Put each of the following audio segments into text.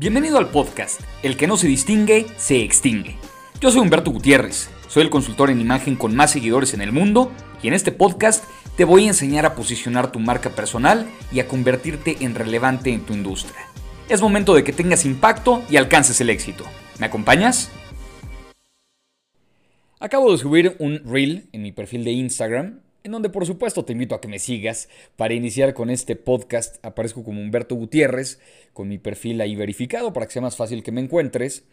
Bienvenido al podcast El que no se distingue, se extingue. Yo soy Humberto Gutiérrez, soy el consultor en imagen con más seguidores en el mundo y en este podcast te voy a enseñar a posicionar tu marca personal y a convertirte en relevante en tu industria. Es momento de que tengas impacto y alcances el éxito. ¿Me acompañas? Acabo de subir un reel en mi perfil de Instagram en donde por supuesto te invito a que me sigas. Para iniciar con este podcast aparezco como Humberto Gutiérrez, con mi perfil ahí verificado para que sea más fácil que me encuentres.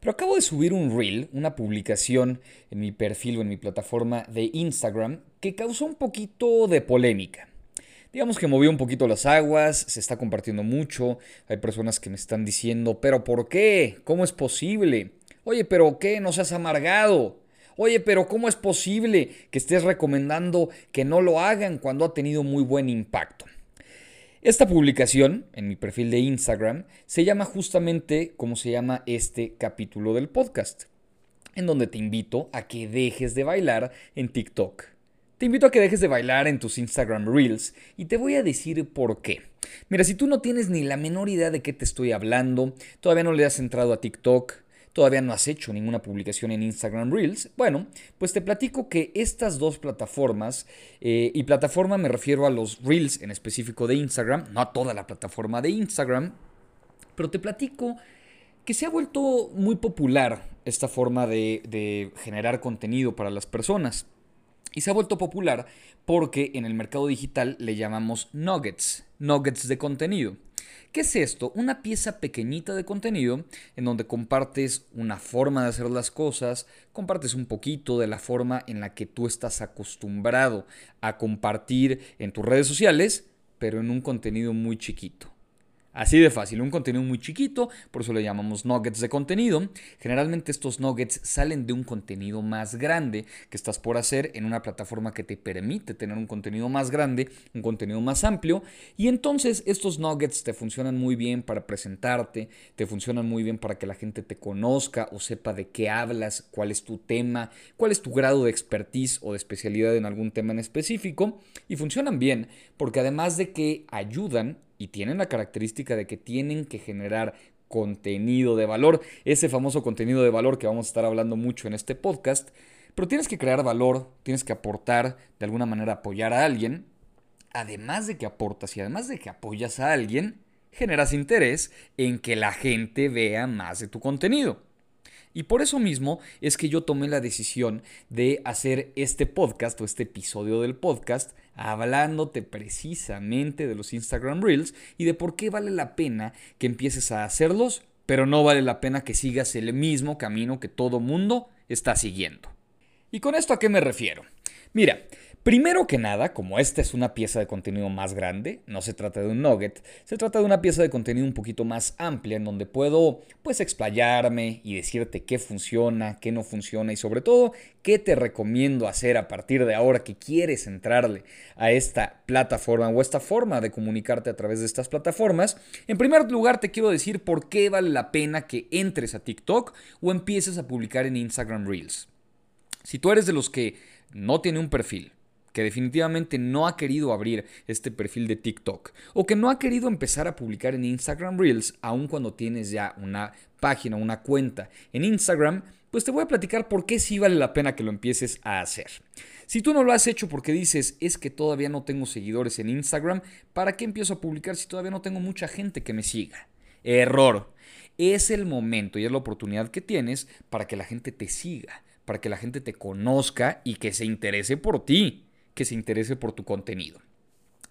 Pero acabo de subir un reel, una publicación en mi perfil o en mi plataforma de Instagram que causó un poquito de polémica. Digamos que movió un poquito las aguas, se está compartiendo mucho, hay personas que me están diciendo, pero ¿por qué? ¿Cómo es posible? Oye, pero ¿qué? No seas amargado. Oye, pero ¿cómo es posible que estés recomendando que no lo hagan cuando ha tenido muy buen impacto? Esta publicación en mi perfil de Instagram se llama justamente como se llama este capítulo del podcast, en donde te invito a que dejes de bailar en TikTok. Te invito a que dejes de bailar en tus Instagram Reels y te voy a decir por qué. Mira, si tú no tienes ni la menor idea de qué te estoy hablando, todavía no le has entrado a TikTok, todavía no has hecho ninguna publicación en Instagram Reels, bueno, pues te platico que estas dos plataformas, eh, y plataforma me refiero a los Reels en específico de Instagram, no a toda la plataforma de Instagram, pero te platico que se ha vuelto muy popular esta forma de, de generar contenido para las personas. Y se ha vuelto popular porque en el mercado digital le llamamos nuggets, nuggets de contenido. ¿Qué es esto? Una pieza pequeñita de contenido en donde compartes una forma de hacer las cosas, compartes un poquito de la forma en la que tú estás acostumbrado a compartir en tus redes sociales, pero en un contenido muy chiquito. Así de fácil, un contenido muy chiquito, por eso le llamamos nuggets de contenido. Generalmente estos nuggets salen de un contenido más grande que estás por hacer en una plataforma que te permite tener un contenido más grande, un contenido más amplio. Y entonces estos nuggets te funcionan muy bien para presentarte, te funcionan muy bien para que la gente te conozca o sepa de qué hablas, cuál es tu tema, cuál es tu grado de expertise o de especialidad en algún tema en específico. Y funcionan bien porque además de que ayudan y tienen la característica de que tienen que generar contenido de valor, ese famoso contenido de valor que vamos a estar hablando mucho en este podcast, pero tienes que crear valor, tienes que aportar, de alguna manera apoyar a alguien, además de que aportas y además de que apoyas a alguien, generas interés en que la gente vea más de tu contenido. Y por eso mismo es que yo tomé la decisión de hacer este podcast o este episodio del podcast hablándote precisamente de los Instagram Reels y de por qué vale la pena que empieces a hacerlos, pero no vale la pena que sigas el mismo camino que todo mundo está siguiendo. ¿Y con esto a qué me refiero? Mira, Primero que nada, como esta es una pieza de contenido más grande, no se trata de un nugget, se trata de una pieza de contenido un poquito más amplia en donde puedo pues explayarme y decirte qué funciona, qué no funciona y sobre todo qué te recomiendo hacer a partir de ahora que quieres entrarle a esta plataforma o esta forma de comunicarte a través de estas plataformas. En primer lugar te quiero decir por qué vale la pena que entres a TikTok o empieces a publicar en Instagram Reels. Si tú eres de los que no tiene un perfil, que definitivamente no ha querido abrir este perfil de TikTok o que no ha querido empezar a publicar en Instagram Reels aun cuando tienes ya una página, una cuenta en Instagram, pues te voy a platicar por qué sí vale la pena que lo empieces a hacer. Si tú no lo has hecho porque dices, es que todavía no tengo seguidores en Instagram, ¿para qué empiezo a publicar si todavía no tengo mucha gente que me siga? Error. Es el momento y es la oportunidad que tienes para que la gente te siga, para que la gente te conozca y que se interese por ti que se interese por tu contenido.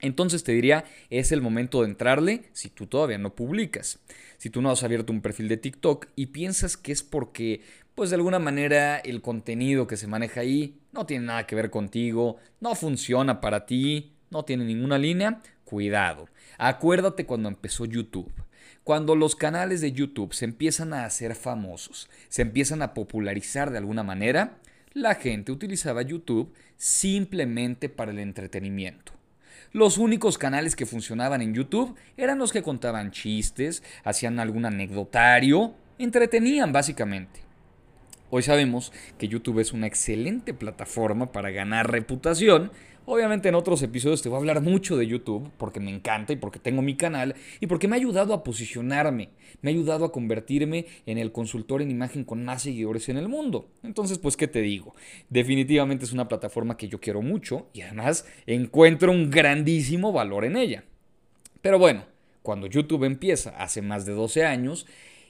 Entonces te diría, es el momento de entrarle si tú todavía no publicas. Si tú no has abierto un perfil de TikTok y piensas que es porque, pues de alguna manera, el contenido que se maneja ahí no tiene nada que ver contigo, no funciona para ti, no tiene ninguna línea, cuidado. Acuérdate cuando empezó YouTube. Cuando los canales de YouTube se empiezan a hacer famosos, se empiezan a popularizar de alguna manera, la gente utilizaba YouTube simplemente para el entretenimiento. Los únicos canales que funcionaban en YouTube eran los que contaban chistes, hacían algún anecdotario, entretenían básicamente. Hoy sabemos que YouTube es una excelente plataforma para ganar reputación Obviamente en otros episodios te voy a hablar mucho de YouTube porque me encanta y porque tengo mi canal y porque me ha ayudado a posicionarme, me ha ayudado a convertirme en el consultor en imagen con más seguidores en el mundo. Entonces, pues, ¿qué te digo? Definitivamente es una plataforma que yo quiero mucho y además encuentro un grandísimo valor en ella. Pero bueno, cuando YouTube empieza hace más de 12 años,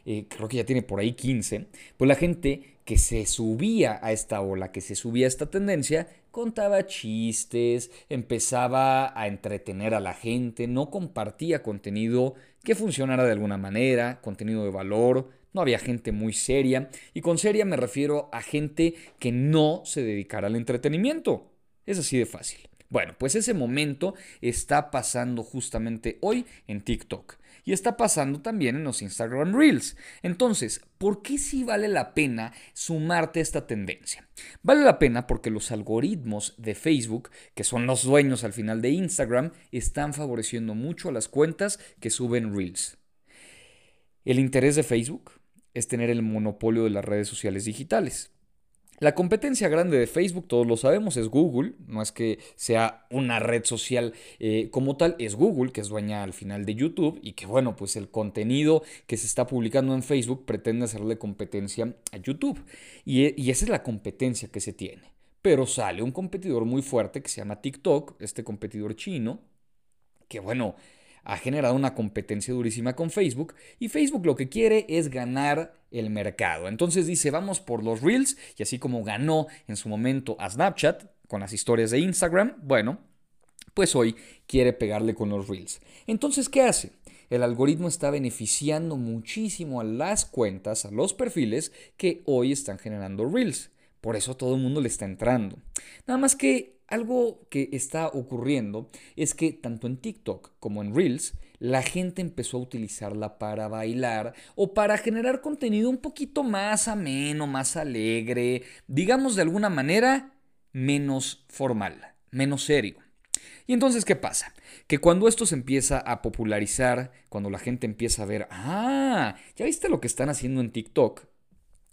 eh, creo que ya tiene por ahí 15, pues la gente que se subía a esta ola, que se subía a esta tendencia, contaba chistes, empezaba a entretener a la gente, no compartía contenido que funcionara de alguna manera, contenido de valor, no había gente muy seria, y con seria me refiero a gente que no se dedicara al entretenimiento. Es así de fácil. Bueno, pues ese momento está pasando justamente hoy en TikTok y está pasando también en los Instagram Reels. Entonces, ¿por qué sí vale la pena sumarte a esta tendencia? Vale la pena porque los algoritmos de Facebook, que son los dueños al final de Instagram, están favoreciendo mucho a las cuentas que suben Reels. El interés de Facebook es tener el monopolio de las redes sociales digitales. La competencia grande de Facebook, todos lo sabemos, es Google. No es que sea una red social eh, como tal, es Google, que es dueña al final de YouTube y que bueno, pues el contenido que se está publicando en Facebook pretende hacerle competencia a YouTube. Y, y esa es la competencia que se tiene. Pero sale un competidor muy fuerte que se llama TikTok, este competidor chino, que bueno, ha generado una competencia durísima con Facebook y Facebook lo que quiere es ganar el mercado. Entonces dice, vamos por los reels y así como ganó en su momento a Snapchat con las historias de Instagram, bueno, pues hoy quiere pegarle con los reels. Entonces, ¿qué hace? El algoritmo está beneficiando muchísimo a las cuentas, a los perfiles que hoy están generando reels. Por eso todo el mundo le está entrando. Nada más que algo que está ocurriendo es que tanto en TikTok como en Reels, la gente empezó a utilizarla para bailar o para generar contenido un poquito más ameno, más alegre, digamos de alguna manera menos formal, menos serio. Y entonces, ¿qué pasa? Que cuando esto se empieza a popularizar, cuando la gente empieza a ver, ah, ya viste lo que están haciendo en TikTok,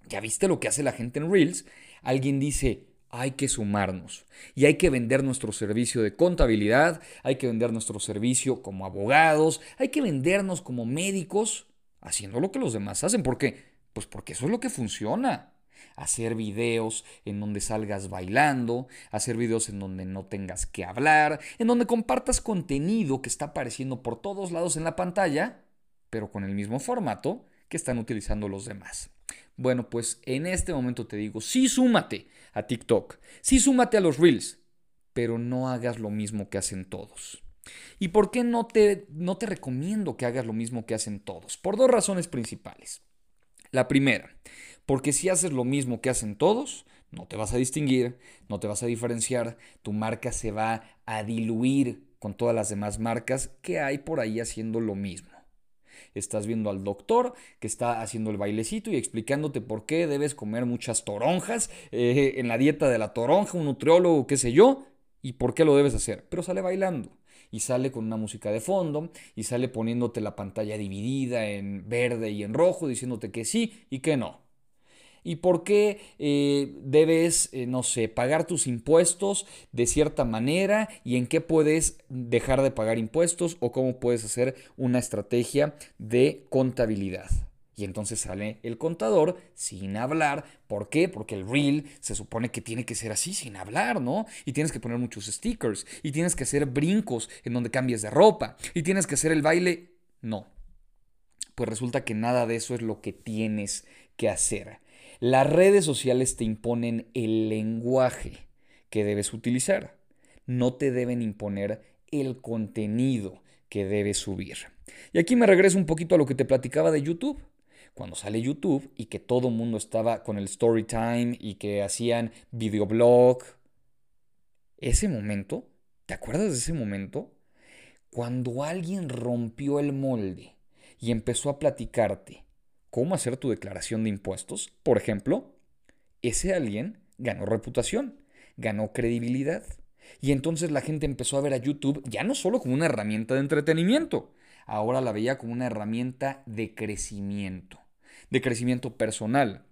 ya viste lo que hace la gente en Reels, alguien dice, hay que sumarnos y hay que vender nuestro servicio de contabilidad, hay que vender nuestro servicio como abogados, hay que vendernos como médicos haciendo lo que los demás hacen. ¿Por qué? Pues porque eso es lo que funciona. Hacer videos en donde salgas bailando, hacer videos en donde no tengas que hablar, en donde compartas contenido que está apareciendo por todos lados en la pantalla, pero con el mismo formato que están utilizando los demás. Bueno, pues en este momento te digo, sí súmate a TikTok, sí súmate a los Reels, pero no hagas lo mismo que hacen todos. ¿Y por qué no te, no te recomiendo que hagas lo mismo que hacen todos? Por dos razones principales. La primera, porque si haces lo mismo que hacen todos, no te vas a distinguir, no te vas a diferenciar, tu marca se va a diluir con todas las demás marcas que hay por ahí haciendo lo mismo estás viendo al doctor que está haciendo el bailecito y explicándote por qué debes comer muchas toronjas eh, en la dieta de la toronja, un nutriólogo, qué sé yo, y por qué lo debes hacer. Pero sale bailando y sale con una música de fondo y sale poniéndote la pantalla dividida en verde y en rojo, diciéndote que sí y que no y por qué eh, debes, eh, no sé, pagar tus impuestos de cierta manera y en qué puedes dejar de pagar impuestos o cómo puedes hacer una estrategia de contabilidad. Y entonces sale el contador sin hablar. ¿Por qué? Porque el reel se supone que tiene que ser así, sin hablar, ¿no? Y tienes que poner muchos stickers. Y tienes que hacer brincos en donde cambies de ropa. Y tienes que hacer el baile. No. Pues resulta que nada de eso es lo que tienes que hacer. Las redes sociales te imponen el lenguaje que debes utilizar. No te deben imponer el contenido que debes subir. Y aquí me regreso un poquito a lo que te platicaba de YouTube. Cuando sale YouTube y que todo el mundo estaba con el story time y que hacían videoblog. Ese momento, ¿te acuerdas de ese momento? Cuando alguien rompió el molde y empezó a platicarte cómo hacer tu declaración de impuestos, por ejemplo, ese alguien ganó reputación, ganó credibilidad. Y entonces la gente empezó a ver a YouTube ya no solo como una herramienta de entretenimiento, ahora la veía como una herramienta de crecimiento, de crecimiento personal.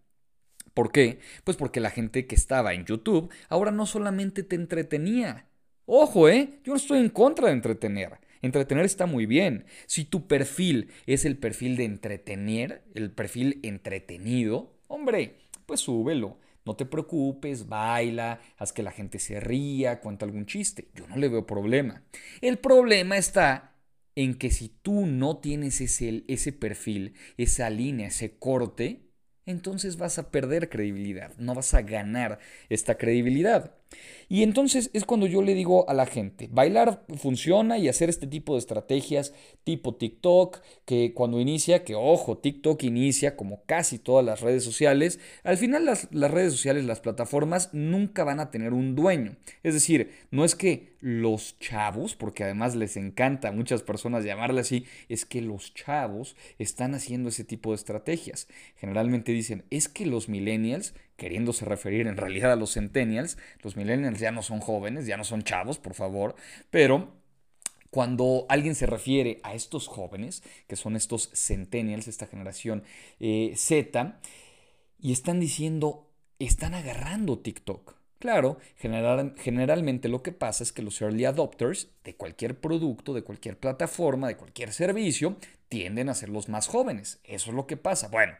¿Por qué? Pues porque la gente que estaba en YouTube ahora no solamente te entretenía, Ojo, ¿eh? Yo no estoy en contra de entretener. Entretener está muy bien. Si tu perfil es el perfil de entretener, el perfil entretenido, hombre, pues súbelo. No te preocupes, baila, haz que la gente se ría, cuenta algún chiste. Yo no le veo problema. El problema está en que si tú no tienes ese, ese perfil, esa línea, ese corte, entonces vas a perder credibilidad, no vas a ganar esta credibilidad. Y entonces es cuando yo le digo a la gente, bailar funciona y hacer este tipo de estrategias tipo TikTok, que cuando inicia, que ojo, TikTok inicia como casi todas las redes sociales, al final las, las redes sociales, las plataformas nunca van a tener un dueño. Es decir, no es que los chavos, porque además les encanta a muchas personas llamarle así, es que los chavos están haciendo ese tipo de estrategias. Generalmente dicen, es que los millennials queriéndose referir en realidad a los centennials. Los millennials ya no son jóvenes, ya no son chavos, por favor, pero cuando alguien se refiere a estos jóvenes, que son estos centennials, esta generación eh, Z, y están diciendo, están agarrando TikTok. Claro, generalmente lo que pasa es que los early adopters de cualquier producto, de cualquier plataforma, de cualquier servicio, tienden a ser los más jóvenes. Eso es lo que pasa. Bueno,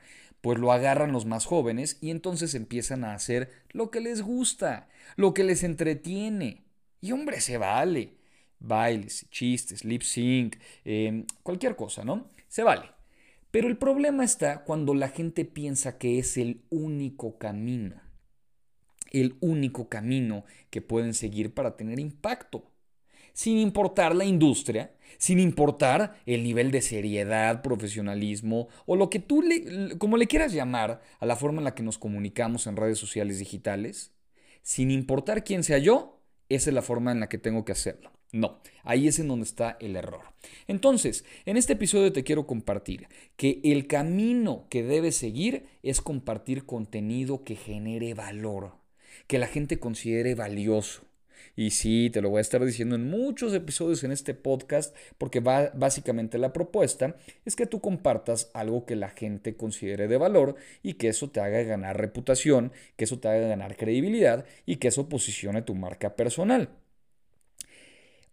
pues lo agarran los más jóvenes y entonces empiezan a hacer lo que les gusta, lo que les entretiene. Y hombre, se vale. Bailes, chistes, lip sync, em, cualquier cosa, ¿no? Se vale. Pero el problema está cuando la gente piensa que es el único camino. El único camino que pueden seguir para tener impacto sin importar la industria, sin importar el nivel de seriedad, profesionalismo o lo que tú le, como le quieras llamar a la forma en la que nos comunicamos en redes sociales digitales, sin importar quién sea yo, esa es la forma en la que tengo que hacerlo. No, ahí es en donde está el error. Entonces, en este episodio te quiero compartir que el camino que debes seguir es compartir contenido que genere valor, que la gente considere valioso y sí, te lo voy a estar diciendo en muchos episodios en este podcast, porque va, básicamente la propuesta es que tú compartas algo que la gente considere de valor y que eso te haga ganar reputación, que eso te haga ganar credibilidad y que eso posicione tu marca personal.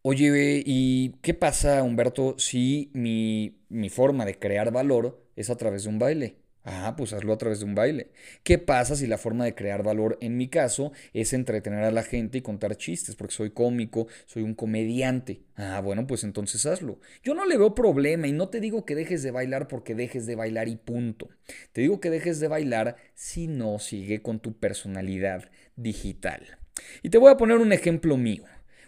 Oye, ¿y qué pasa, Humberto, si mi, mi forma de crear valor es a través de un baile? Ah, pues hazlo a través de un baile. ¿Qué pasa si la forma de crear valor en mi caso es entretener a la gente y contar chistes? Porque soy cómico, soy un comediante. Ah, bueno, pues entonces hazlo. Yo no le veo problema y no te digo que dejes de bailar porque dejes de bailar y punto. Te digo que dejes de bailar si no sigue con tu personalidad digital. Y te voy a poner un ejemplo mío.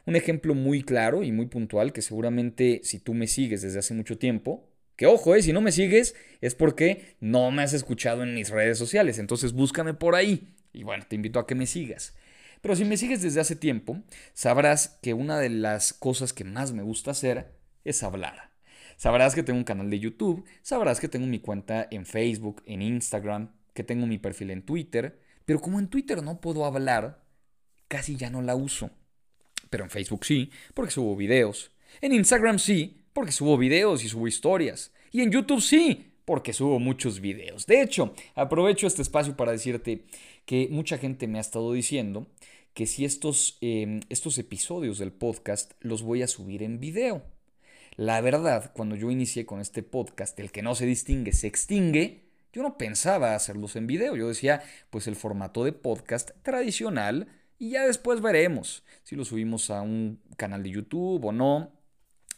Un ejemplo muy claro y muy puntual que seguramente si tú me sigues desde hace mucho tiempo, que ojo, eh, si no me sigues es porque no me has escuchado en mis redes sociales, entonces búscame por ahí. Y bueno, te invito a que me sigas. Pero si me sigues desde hace tiempo, sabrás que una de las cosas que más me gusta hacer es hablar. Sabrás que tengo un canal de YouTube, sabrás que tengo mi cuenta en Facebook, en Instagram, que tengo mi perfil en Twitter, pero como en Twitter no puedo hablar, casi ya no la uso. Pero en Facebook sí, porque subo videos. En Instagram sí, porque subo videos y subo historias. Y en YouTube sí, porque subo muchos videos. De hecho, aprovecho este espacio para decirte que mucha gente me ha estado diciendo que si estos, em, estos episodios del podcast los voy a subir en video. La verdad, cuando yo inicié con este podcast, el que no se distingue se extingue, yo no pensaba hacerlos en video. Yo decía, pues el formato de podcast tradicional y ya después veremos si lo subimos a un canal de YouTube o no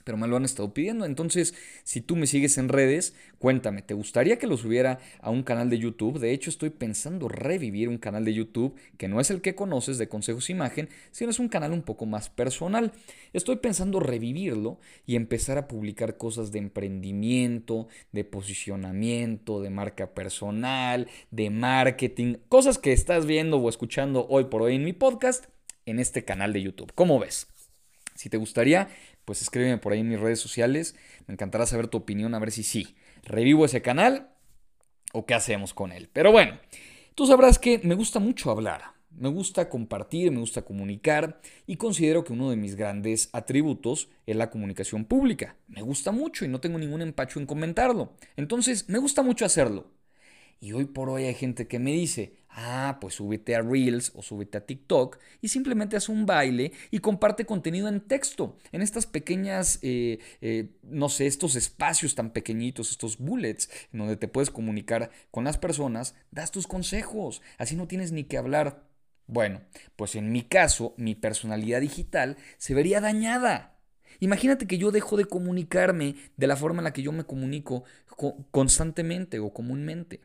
pero me lo han estado pidiendo. Entonces, si tú me sigues en redes, cuéntame, ¿te gustaría que lo subiera a un canal de YouTube? De hecho, estoy pensando revivir un canal de YouTube que no es el que conoces de Consejos Imagen, sino es un canal un poco más personal. Estoy pensando revivirlo y empezar a publicar cosas de emprendimiento, de posicionamiento, de marca personal, de marketing, cosas que estás viendo o escuchando hoy por hoy en mi podcast, en este canal de YouTube. ¿Cómo ves? Si te gustaría, pues escríbeme por ahí en mis redes sociales. Me encantará saber tu opinión, a ver si sí. ¿Revivo ese canal o qué hacemos con él? Pero bueno, tú sabrás que me gusta mucho hablar. Me gusta compartir, me gusta comunicar y considero que uno de mis grandes atributos es la comunicación pública. Me gusta mucho y no tengo ningún empacho en comentarlo. Entonces, me gusta mucho hacerlo. Y hoy por hoy hay gente que me dice, ah, pues súbete a Reels o súbete a TikTok y simplemente haz un baile y comparte contenido en texto, en estas pequeñas, eh, eh, no sé, estos espacios tan pequeñitos, estos bullets, en donde te puedes comunicar con las personas, das tus consejos, así no tienes ni que hablar. Bueno, pues en mi caso, mi personalidad digital se vería dañada. Imagínate que yo dejo de comunicarme de la forma en la que yo me comunico constantemente o comúnmente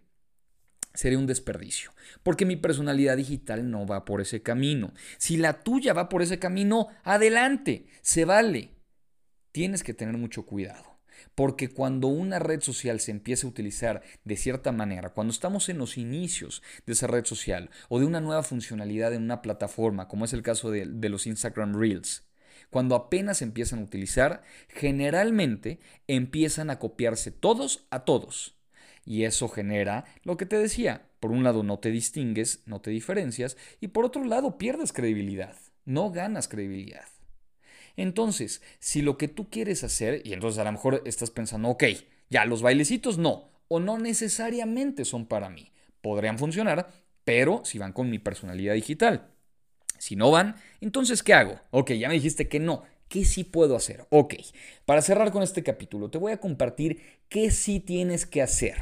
sería un desperdicio, porque mi personalidad digital no va por ese camino. Si la tuya va por ese camino, adelante, se vale. Tienes que tener mucho cuidado, porque cuando una red social se empieza a utilizar de cierta manera, cuando estamos en los inicios de esa red social o de una nueva funcionalidad en una plataforma, como es el caso de, de los Instagram Reels, cuando apenas empiezan a utilizar, generalmente empiezan a copiarse todos a todos y eso genera lo que te decía. Por un lado no te distingues, no te diferencias y por otro lado pierdes credibilidad, no ganas credibilidad. Entonces, si lo que tú quieres hacer, y entonces a lo mejor estás pensando, ok, ya los bailecitos no, o no necesariamente son para mí, podrían funcionar, pero si van con mi personalidad digital. Si no van, entonces ¿qué hago? Ok, ya me dijiste que no, ¿Qué sí puedo hacer? Ok, para cerrar con este capítulo, te voy a compartir qué sí tienes que hacer.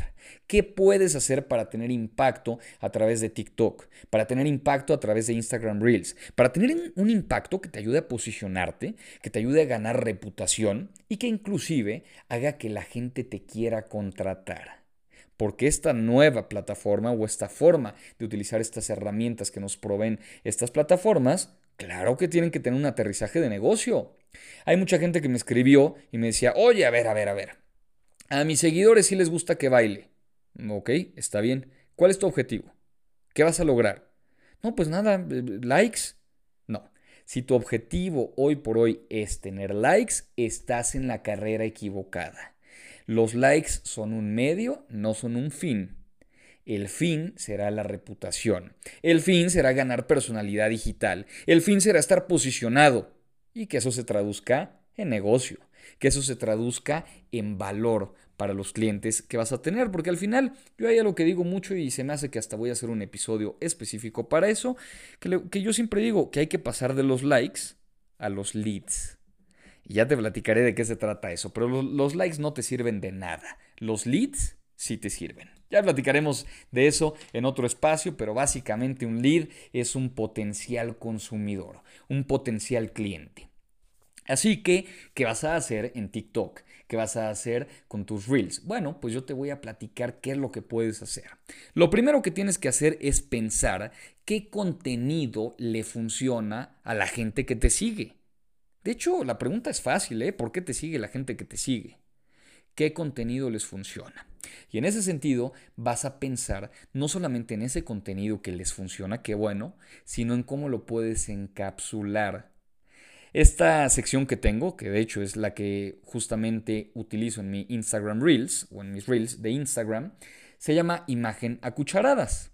¿Qué puedes hacer para tener impacto a través de TikTok? Para tener impacto a través de Instagram Reels. Para tener un impacto que te ayude a posicionarte, que te ayude a ganar reputación y que inclusive haga que la gente te quiera contratar porque esta nueva plataforma o esta forma de utilizar estas herramientas que nos proveen estas plataformas, claro que tienen que tener un aterrizaje de negocio. Hay mucha gente que me escribió y me decía, oye, a ver, a ver, a ver, a mis seguidores sí les gusta que baile. Ok, está bien. ¿Cuál es tu objetivo? ¿Qué vas a lograr? No, pues nada, likes. No. Si tu objetivo hoy por hoy es tener likes, estás en la carrera equivocada. Los likes son un medio, no son un fin. El fin será la reputación. El fin será ganar personalidad digital. El fin será estar posicionado y que eso se traduzca en negocio, que eso se traduzca en valor para los clientes que vas a tener, porque al final yo hay lo que digo mucho y se me hace que hasta voy a hacer un episodio específico para eso, que, que yo siempre digo que hay que pasar de los likes a los leads. Y ya te platicaré de qué se trata eso. Pero los, likes no te sirven de nada. Los leads sí te sirven. Ya platicaremos de eso en otro espacio, pero básicamente un lead es un potencial consumidor, un potencial cliente. Así que, ¿qué vas a hacer en TikTok? ¿Qué vas a hacer con tus reels? Bueno, pues yo te voy a platicar qué es lo que puedes hacer. Lo primero que tienes que hacer es pensar qué contenido le funciona a la gente que te sigue. De hecho, la pregunta es fácil, ¿eh? ¿Por qué te sigue la gente que te sigue? ¿Qué contenido les funciona? Y en ese sentido vas a pensar no solamente en ese contenido que les funciona, qué bueno, sino en cómo lo puedes encapsular. Esta sección que tengo, que de hecho es la que justamente utilizo en mi Instagram Reels o en mis Reels de Instagram, se llama imagen a cucharadas.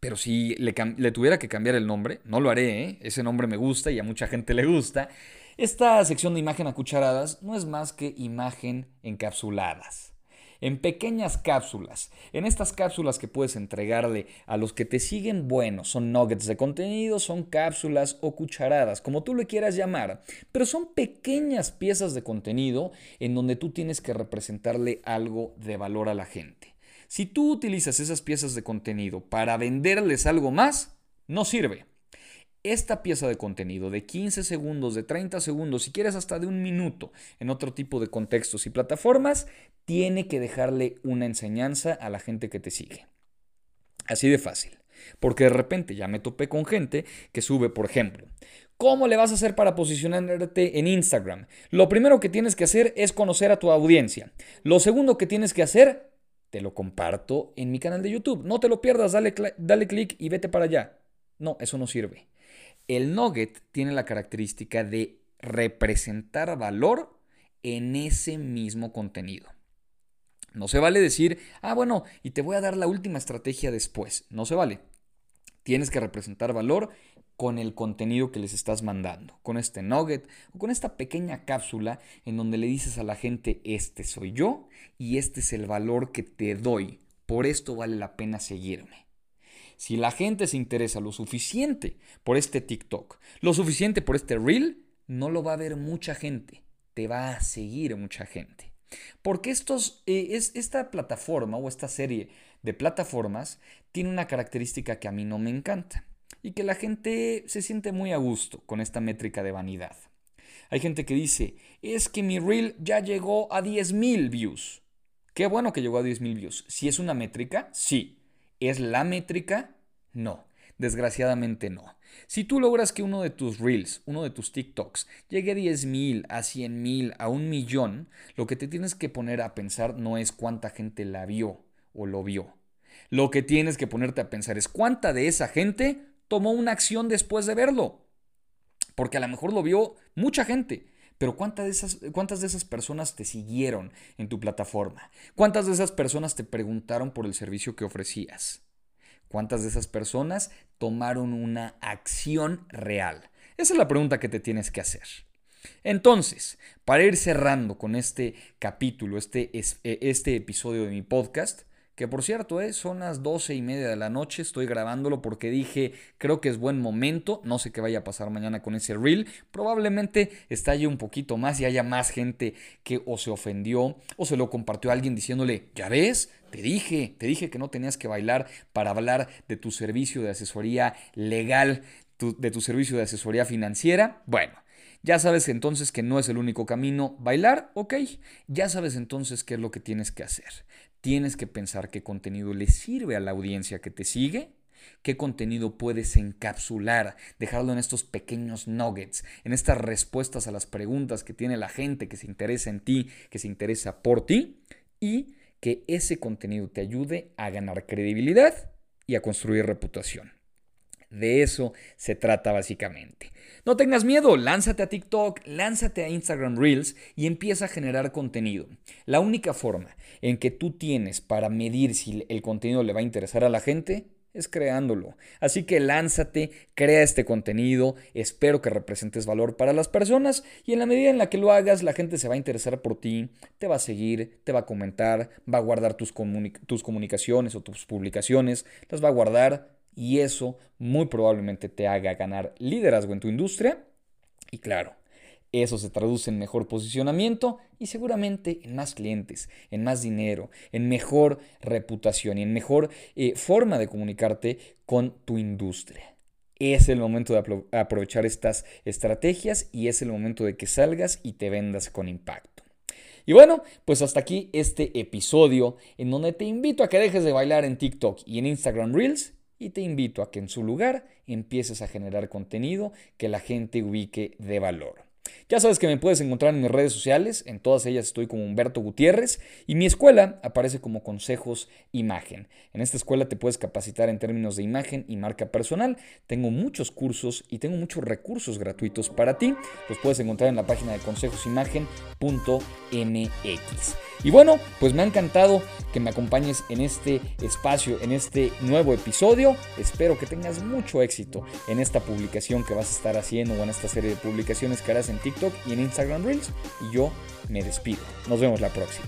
Pero si le, tuviera que cambiar el nombre, no lo haré, ¿eh? ese nombre me gusta y a mucha gente le gusta. Esta sección de imagen a cucharadas no es más que imagen encapsuladas. En pequeñas cápsulas. En estas cápsulas que puedes entregarle a los que te siguen, bueno, son nuggets de contenido, son cápsulas o cucharadas, como tú le quieras llamar. Pero son pequeñas piezas de contenido en donde tú tienes que representarle algo de valor a la gente. Si tú utilizas esas piezas de contenido para venderles algo más, no sirve. Esta pieza de contenido de 15 segundos, de 30 segundos, si quieres hasta de un minuto en otro tipo de contextos y plataformas, tiene que dejarle una enseñanza a la gente que te sigue. Así de fácil. Porque de repente ya me topé con gente que sube, por ejemplo, ¿Cómo le vas a hacer para posicionarte en Instagram? Lo primero que tienes que hacer es conocer a tu audiencia. Lo segundo que tienes que hacer, te lo comparto en mi canal de YouTube. No te lo pierdas, dale, dale clic y vete para allá. No, eso no sirve. El nugget tiene la característica de representar valor en ese mismo contenido. No se vale decir, ah, bueno, y te voy a dar la última estrategia después. No se vale. Tienes que representar valor con el contenido que les estás mandando, con este nugget o con esta pequeña cápsula en donde le dices a la gente, este soy yo y este es el valor que te doy Por esto vale la pena seguirme. Si la gente se interesa lo suficiente por este TikTok, lo suficiente por este Reel, no lo va a ver mucha gente, te va a seguir mucha gente. Porque estos, eh, es, esta plataforma o esta serie de plataformas tiene una característica que a mí no me encanta y que la gente se siente muy a gusto con esta métrica de vanidad. Hay gente que dice, es que mi reel ya llegó a 10.000 views. Qué bueno que llegó a 10.000 views. Si es una métrica, sí. ¿Es la métrica? No. Desgraciadamente no. Si tú logras que uno de tus reels, uno de tus TikToks, llegue a 10.000, a 100.000, a un millón, lo que te tienes que poner a pensar no es cuánta gente la vio o lo vio. Lo que tienes que ponerte a pensar es cuánta de esa gente tomó una acción después de verlo. Porque a lo mejor lo vio mucha gente, pero ¿cuántas de, esas, ¿cuántas de esas personas te siguieron en tu plataforma? ¿Cuántas de esas personas te preguntaron por el servicio que ofrecías? ¿Cuántas de esas personas tomaron una acción real? Esa es la pregunta que te tienes que hacer. Entonces, para ir cerrando con este capítulo, este, e, este episodio de mi podcast, que por cierto, eh, son las doce y media de la noche, estoy grabándolo porque dije, creo que es buen momento, no sé qué vaya a pasar mañana con ese reel, probablemente estalle un poquito más y haya más gente que o se ofendió o se lo compartió a alguien diciéndole, ya ves, te dije, te dije que no tenías que bailar para hablar de tu servicio de asesoría legal, de tu servicio de asesoría financiera. Bueno, ya sabes entonces que no es el único camino bailar, ok. Ya sabes entonces qué es lo que tienes que hacer. Tienes que pensar qué contenido le sirve a la audiencia que te sigue, qué contenido puedes encapsular, dejarlo en estos pequeños nuggets, en estas respuestas a las preguntas que tiene la gente que se interesa en ti, que se interesa por ti, y que ese contenido te ayude a ganar credibilidad y a construir reputación. De eso se trata básicamente. No tengas miedo, lánzate a TikTok, lánzate a Instagram Reels y empieza a generar contenido. La única forma en que tú tienes para medir si el contenido le va a interesar a la gente es creándolo. Así que lánzate, crea este contenido, espero que representes valor para las personas y en la medida en la que lo hagas la gente se va a interesar por ti, te va a seguir, te va a comentar, va a guardar tus, tus comunicaciones o tus publicaciones, las va a guardar y eso muy probablemente te haga ganar liderazgo en tu industria y claro, eso se traduce en mejor posicionamiento y seguramente en más clientes, en más dinero, en mejor reputación y en mejor eh, forma de comunicarte con tu industria. Es el momento de aprovechar estas estrategias y es el momento de que salgas y te vendas con impacto. Y bueno, pues hasta aquí este episodio en donde te invito a que dejes de bailar en TikTok y en Instagram Reels y te invito a que en su lugar empieces a generar contenido que la gente ubique de valor. Ya sabes que me puedes encontrar en mis redes sociales, en todas ellas estoy como Humberto Gutiérrez y mi escuela aparece como Consejos Imagen. En esta escuela te puedes capacitar en términos de imagen y marca personal. Tengo muchos cursos y tengo muchos recursos gratuitos para ti. Los puedes encontrar en la página de consejosimagen.mx. Y bueno, pues me ha encantado que me acompañes en este espacio, en este nuevo episodio. Espero que tengas mucho éxito en esta publicación que vas a estar haciendo o en esta serie de publicaciones que harás en TikTok y en Instagram Reels. Y yo me despido. Nos vemos la próxima.